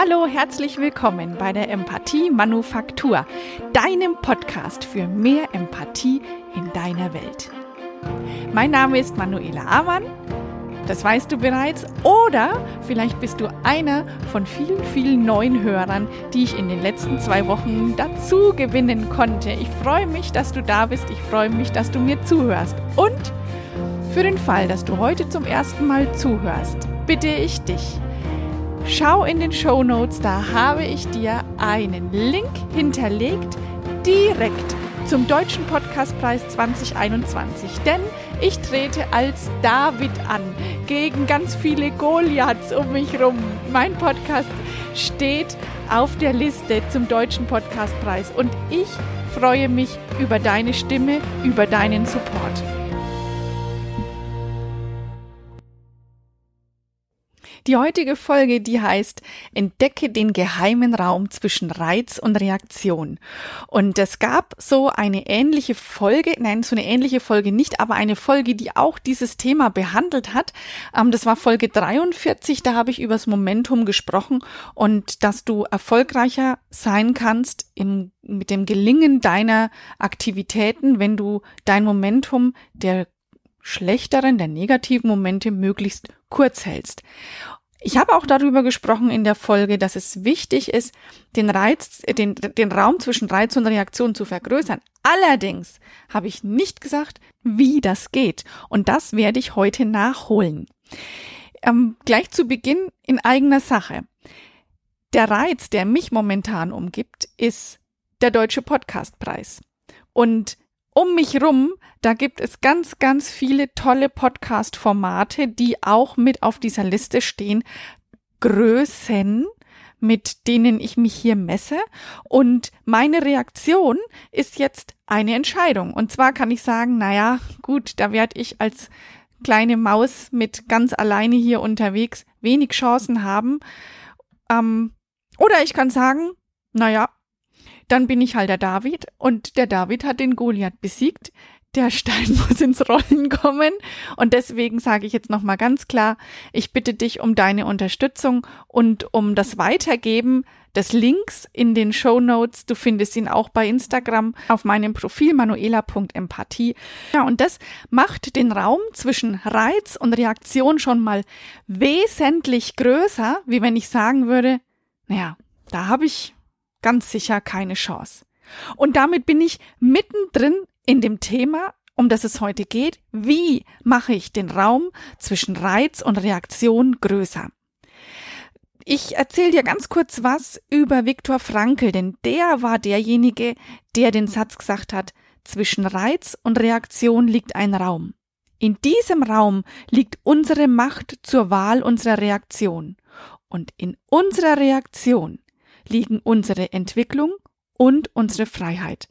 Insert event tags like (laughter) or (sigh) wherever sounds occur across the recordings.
Hallo, herzlich willkommen bei der Empathie Manufaktur, deinem Podcast für mehr Empathie in deiner Welt. Mein Name ist Manuela Amann, das weißt du bereits, oder vielleicht bist du einer von vielen, vielen neuen Hörern, die ich in den letzten zwei Wochen dazu gewinnen konnte. Ich freue mich, dass du da bist, ich freue mich, dass du mir zuhörst. Und für den Fall, dass du heute zum ersten Mal zuhörst, bitte ich dich, Schau in den Show Notes, da habe ich dir einen Link hinterlegt, direkt zum Deutschen Podcastpreis 2021. Denn ich trete als David an gegen ganz viele Goliaths um mich rum. Mein Podcast steht auf der Liste zum Deutschen Podcastpreis und ich freue mich über deine Stimme, über deinen Support. Die heutige Folge, die heißt Entdecke den geheimen Raum zwischen Reiz und Reaktion. Und es gab so eine ähnliche Folge, nein, so eine ähnliche Folge nicht, aber eine Folge, die auch dieses Thema behandelt hat. Ähm, das war Folge 43, da habe ich übers Momentum gesprochen und dass du erfolgreicher sein kannst im, mit dem Gelingen deiner Aktivitäten, wenn du dein Momentum der schlechteren, der negativen Momente möglichst kurz hältst. Ich habe auch darüber gesprochen in der Folge, dass es wichtig ist, den Reiz, den, den Raum zwischen Reiz und Reaktion zu vergrößern. Allerdings habe ich nicht gesagt, wie das geht. Und das werde ich heute nachholen. Ähm, gleich zu Beginn in eigener Sache. Der Reiz, der mich momentan umgibt, ist der Deutsche Podcastpreis. Und um mich rum, da gibt es ganz, ganz viele tolle Podcast-Formate, die auch mit auf dieser Liste stehen. Größen, mit denen ich mich hier messe. Und meine Reaktion ist jetzt eine Entscheidung. Und zwar kann ich sagen, naja, gut, da werde ich als kleine Maus mit ganz alleine hier unterwegs wenig Chancen haben. Ähm, oder ich kann sagen, naja, dann bin ich halt der David und der David hat den Goliath besiegt. Der Stein (laughs) muss ins Rollen kommen und deswegen sage ich jetzt nochmal ganz klar, ich bitte dich um deine Unterstützung und um das Weitergeben des Links in den Show Notes. Du findest ihn auch bei Instagram auf meinem Profil manuela.empathie. Ja, und das macht den Raum zwischen Reiz und Reaktion schon mal wesentlich größer, wie wenn ich sagen würde, naja, da habe ich ganz sicher keine Chance. Und damit bin ich mittendrin in dem Thema, um das es heute geht. Wie mache ich den Raum zwischen Reiz und Reaktion größer? Ich erzähle dir ganz kurz was über Viktor Frankl, denn der war derjenige, der den Satz gesagt hat, zwischen Reiz und Reaktion liegt ein Raum. In diesem Raum liegt unsere Macht zur Wahl unserer Reaktion. Und in unserer Reaktion liegen unsere Entwicklung und unsere Freiheit.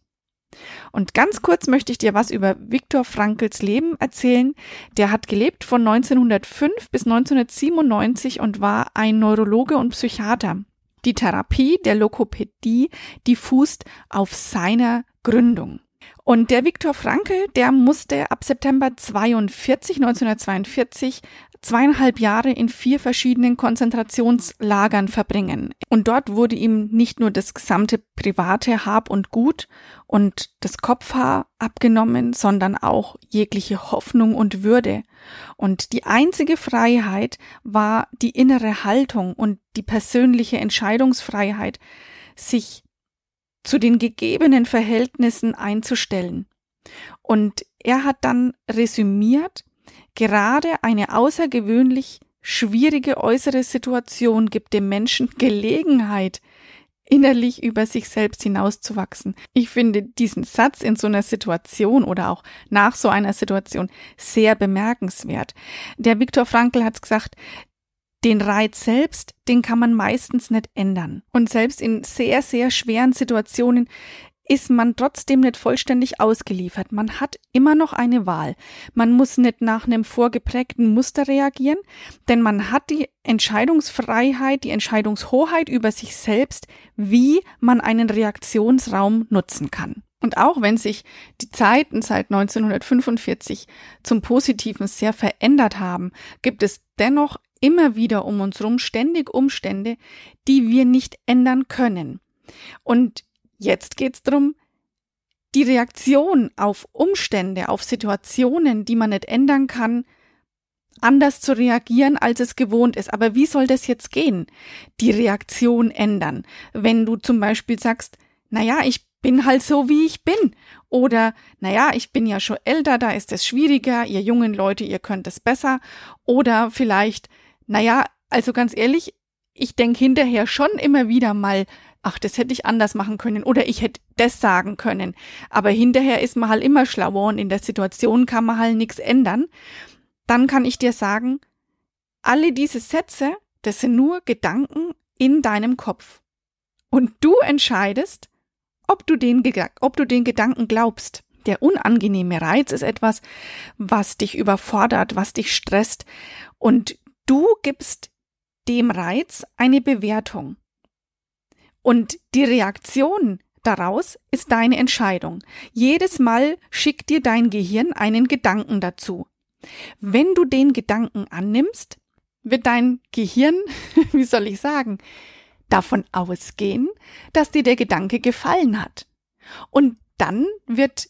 Und ganz kurz möchte ich dir was über Viktor Frankls Leben erzählen. Der hat gelebt von 1905 bis 1997 und war ein Neurologe und Psychiater. Die Therapie der Lokopädie, die fußt auf seiner Gründung. Und der Viktor Frankl, der musste ab September 42, 1942 zweieinhalb Jahre in vier verschiedenen Konzentrationslagern verbringen. Und dort wurde ihm nicht nur das gesamte private Hab und Gut und das Kopfhaar abgenommen, sondern auch jegliche Hoffnung und Würde. Und die einzige Freiheit war die innere Haltung und die persönliche Entscheidungsfreiheit, sich zu den gegebenen Verhältnissen einzustellen. Und er hat dann resümiert, Gerade eine außergewöhnlich schwierige äußere Situation gibt dem Menschen Gelegenheit, innerlich über sich selbst hinauszuwachsen. Ich finde diesen Satz in so einer Situation oder auch nach so einer Situation sehr bemerkenswert. Der Viktor Frankl hat gesagt, den Reiz selbst, den kann man meistens nicht ändern. Und selbst in sehr, sehr schweren Situationen ist man trotzdem nicht vollständig ausgeliefert. Man hat immer noch eine Wahl. Man muss nicht nach einem vorgeprägten Muster reagieren, denn man hat die Entscheidungsfreiheit, die Entscheidungshoheit über sich selbst, wie man einen Reaktionsraum nutzen kann. Und auch wenn sich die Zeiten seit 1945 zum Positiven sehr verändert haben, gibt es dennoch immer wieder um uns rum ständig Umstände, die wir nicht ändern können. Und jetzt geht's drum, die Reaktion auf Umstände, auf Situationen, die man nicht ändern kann, anders zu reagieren, als es gewohnt ist. Aber wie soll das jetzt gehen? Die Reaktion ändern. Wenn du zum Beispiel sagst, naja, ich bin halt so, wie ich bin. Oder, naja, ich bin ja schon älter, da ist es schwieriger, ihr jungen Leute, ihr könnt es besser. Oder vielleicht, naja, also ganz ehrlich, ich denke hinterher schon immer wieder mal, ach, das hätte ich anders machen können oder ich hätte das sagen können. Aber hinterher ist man halt immer schlauer und in der Situation kann man halt nichts ändern. Dann kann ich dir sagen, alle diese Sätze, das sind nur Gedanken in deinem Kopf. Und du entscheidest, ob du den, ob du den Gedanken glaubst. Der unangenehme Reiz ist etwas, was dich überfordert, was dich stresst. Und du gibst dem Reiz eine Bewertung. Und die Reaktion daraus ist deine Entscheidung. Jedes Mal schickt dir dein Gehirn einen Gedanken dazu. Wenn du den Gedanken annimmst, wird dein Gehirn, (laughs) wie soll ich sagen, davon ausgehen, dass dir der Gedanke gefallen hat. Und dann wird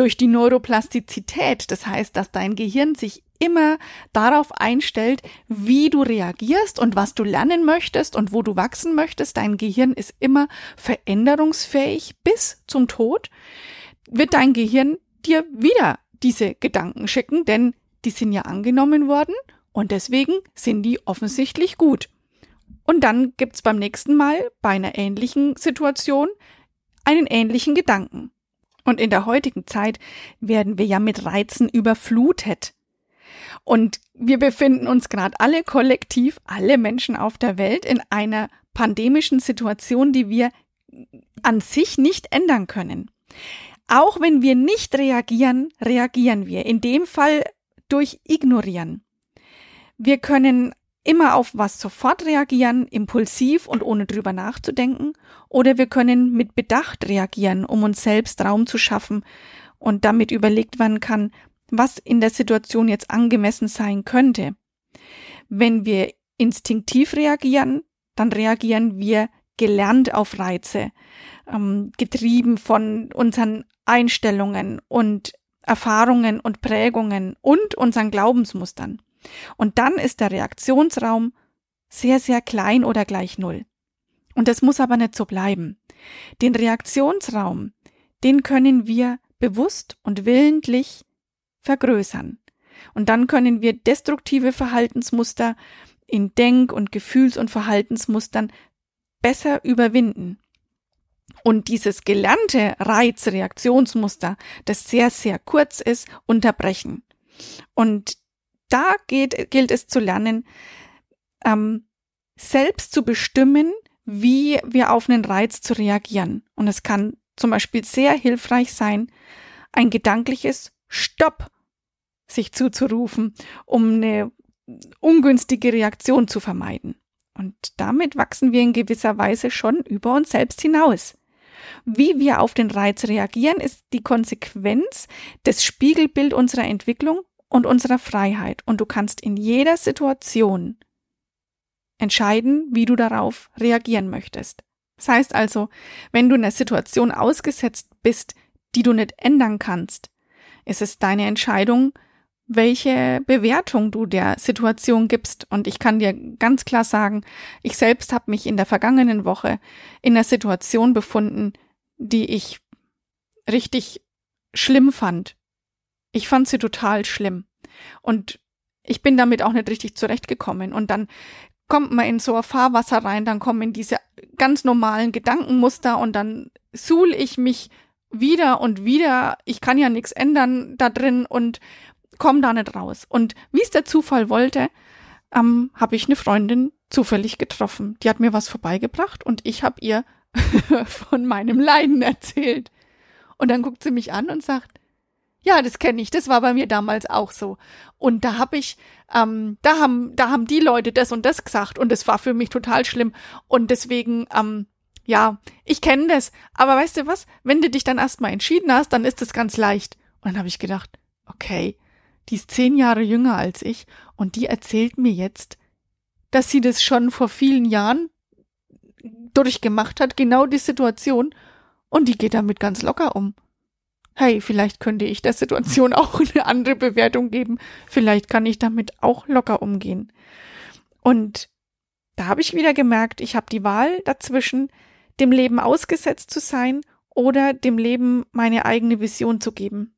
durch die Neuroplastizität, das heißt, dass dein Gehirn sich immer darauf einstellt, wie du reagierst und was du lernen möchtest und wo du wachsen möchtest. Dein Gehirn ist immer veränderungsfähig bis zum Tod. Wird dein Gehirn dir wieder diese Gedanken schicken, denn die sind ja angenommen worden und deswegen sind die offensichtlich gut. Und dann gibt's beim nächsten Mal bei einer ähnlichen Situation einen ähnlichen Gedanken. Und in der heutigen Zeit werden wir ja mit Reizen überflutet. Und wir befinden uns gerade alle kollektiv, alle Menschen auf der Welt in einer pandemischen Situation, die wir an sich nicht ändern können. Auch wenn wir nicht reagieren, reagieren wir. In dem Fall durch Ignorieren. Wir können immer auf was sofort reagieren, impulsiv und ohne drüber nachzudenken, oder wir können mit Bedacht reagieren, um uns selbst Raum zu schaffen und damit überlegt werden kann, was in der Situation jetzt angemessen sein könnte. Wenn wir instinktiv reagieren, dann reagieren wir gelernt auf Reize, ähm, getrieben von unseren Einstellungen und Erfahrungen und Prägungen und unseren Glaubensmustern. Und dann ist der Reaktionsraum sehr, sehr klein oder gleich Null. Und das muss aber nicht so bleiben. Den Reaktionsraum, den können wir bewusst und willentlich vergrößern. Und dann können wir destruktive Verhaltensmuster in Denk- und Gefühls- und Verhaltensmustern besser überwinden. Und dieses gelernte Reizreaktionsmuster, das sehr, sehr kurz ist, unterbrechen. Und da geht, gilt es zu lernen, ähm, selbst zu bestimmen, wie wir auf einen Reiz zu reagieren. Und es kann zum Beispiel sehr hilfreich sein, ein gedankliches Stopp sich zuzurufen, um eine ungünstige Reaktion zu vermeiden. Und damit wachsen wir in gewisser Weise schon über uns selbst hinaus. Wie wir auf den Reiz reagieren, ist die Konsequenz des Spiegelbild unserer Entwicklung und unserer Freiheit. Und du kannst in jeder Situation entscheiden, wie du darauf reagieren möchtest. Das heißt also, wenn du in einer Situation ausgesetzt bist, die du nicht ändern kannst, ist es deine Entscheidung, welche Bewertung du der Situation gibst. Und ich kann dir ganz klar sagen, ich selbst habe mich in der vergangenen Woche in einer Situation befunden, die ich richtig schlimm fand. Ich fand sie total schlimm. Und ich bin damit auch nicht richtig zurechtgekommen. Und dann kommt man in so ein Fahrwasser rein, dann kommen diese ganz normalen Gedankenmuster und dann suhl ich mich wieder und wieder. Ich kann ja nichts ändern da drin und komme da nicht raus. Und wie es der Zufall wollte, ähm, habe ich eine Freundin zufällig getroffen. Die hat mir was vorbeigebracht und ich habe ihr (laughs) von meinem Leiden erzählt. Und dann guckt sie mich an und sagt, ja, das kenne ich. Das war bei mir damals auch so. Und da habe ich, ähm, da haben, da haben die Leute das und das gesagt und es war für mich total schlimm. Und deswegen, ähm, ja, ich kenne das. Aber weißt du was? Wenn du dich dann erstmal entschieden hast, dann ist es ganz leicht. Und dann habe ich gedacht, okay, die ist zehn Jahre jünger als ich und die erzählt mir jetzt, dass sie das schon vor vielen Jahren durchgemacht hat, genau die Situation, und die geht damit ganz locker um. Hey, vielleicht könnte ich der Situation (laughs) auch eine andere Bewertung geben. Vielleicht kann ich damit auch locker umgehen. Und da habe ich wieder gemerkt, ich habe die Wahl dazwischen, dem Leben ausgesetzt zu sein oder dem Leben meine eigene Vision zu geben.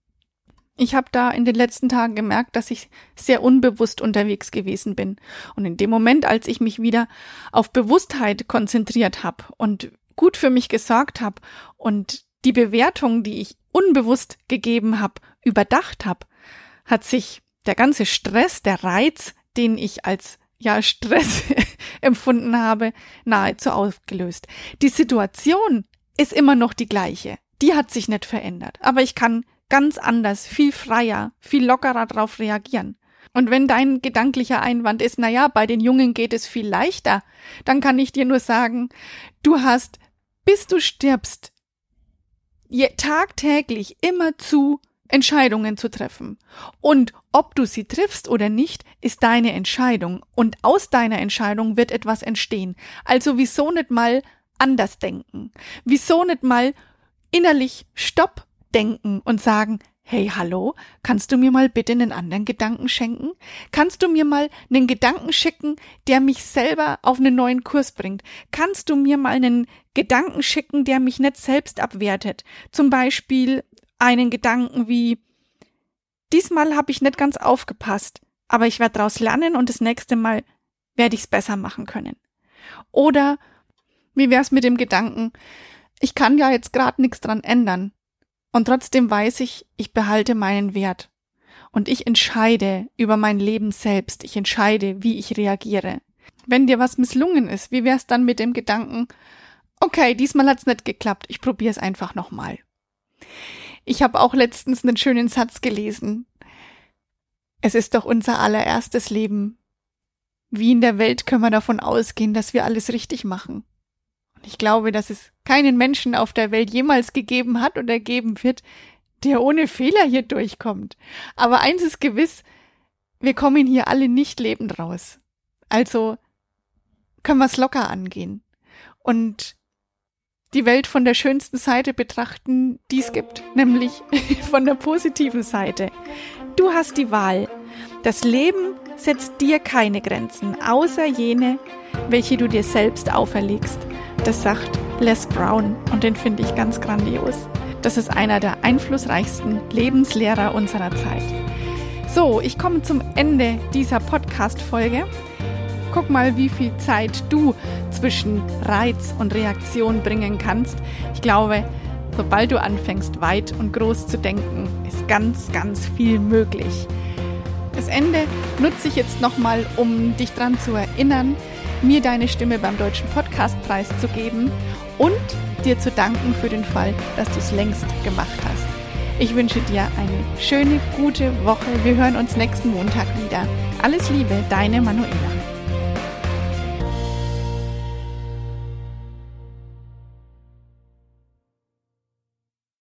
Ich habe da in den letzten Tagen gemerkt, dass ich sehr unbewusst unterwegs gewesen bin. Und in dem Moment, als ich mich wieder auf Bewusstheit konzentriert habe und gut für mich gesorgt habe und die Bewertung, die ich unbewusst gegeben habe, überdacht habe, hat sich der ganze Stress, der Reiz, den ich als ja Stress (laughs) empfunden habe, nahezu aufgelöst. Die Situation ist immer noch die gleiche. Die hat sich nicht verändert. Aber ich kann ganz anders, viel freier, viel lockerer darauf reagieren. Und wenn dein gedanklicher Einwand ist, na ja, bei den Jungen geht es viel leichter, dann kann ich dir nur sagen, du hast, bis du stirbst, je, tagtäglich immer zu Entscheidungen zu treffen. Und ob du sie triffst oder nicht, ist deine Entscheidung. Und aus deiner Entscheidung wird etwas entstehen. Also wieso nicht mal anders denken? Wieso nicht mal innerlich Stopp denken und sagen, Hey, hallo, kannst du mir mal bitte einen anderen Gedanken schenken? Kannst du mir mal einen Gedanken schicken, der mich selber auf einen neuen Kurs bringt? Kannst du mir mal einen Gedanken schicken, der mich nicht selbst abwertet? Zum Beispiel einen Gedanken wie, diesmal habe ich nicht ganz aufgepasst, aber ich werde daraus lernen und das nächste Mal werde ich es besser machen können. Oder wie wär's mit dem Gedanken, ich kann ja jetzt gerade nichts dran ändern. Und trotzdem weiß ich, ich behalte meinen Wert. Und ich entscheide über mein Leben selbst. Ich entscheide, wie ich reagiere. Wenn dir was misslungen ist, wie wär's dann mit dem Gedanken, okay, diesmal hat's nicht geklappt, ich probier's einfach nochmal. Ich habe auch letztens einen schönen Satz gelesen. Es ist doch unser allererstes Leben. Wie in der Welt können wir davon ausgehen, dass wir alles richtig machen. Ich glaube, dass es keinen Menschen auf der Welt jemals gegeben hat oder geben wird, der ohne Fehler hier durchkommt. Aber eins ist gewiss, wir kommen hier alle nicht lebend raus. Also können wir es locker angehen und die Welt von der schönsten Seite betrachten, die es gibt, nämlich (laughs) von der positiven Seite. Du hast die Wahl. Das Leben setzt dir keine Grenzen, außer jene, welche du dir selbst auferlegst. Das sagt Les Brown und den finde ich ganz grandios. Das ist einer der einflussreichsten Lebenslehrer unserer Zeit. So, ich komme zum Ende dieser Podcast-Folge. Guck mal, wie viel Zeit du zwischen Reiz und Reaktion bringen kannst. Ich glaube, sobald du anfängst, weit und groß zu denken, ist ganz, ganz viel möglich. Das Ende nutze ich jetzt nochmal, um dich daran zu erinnern, mir deine Stimme beim Deutschen Podcastpreis zu geben und dir zu danken für den Fall, dass du es längst gemacht hast. Ich wünsche dir eine schöne, gute Woche. Wir hören uns nächsten Montag wieder. Alles Liebe, deine Manuela.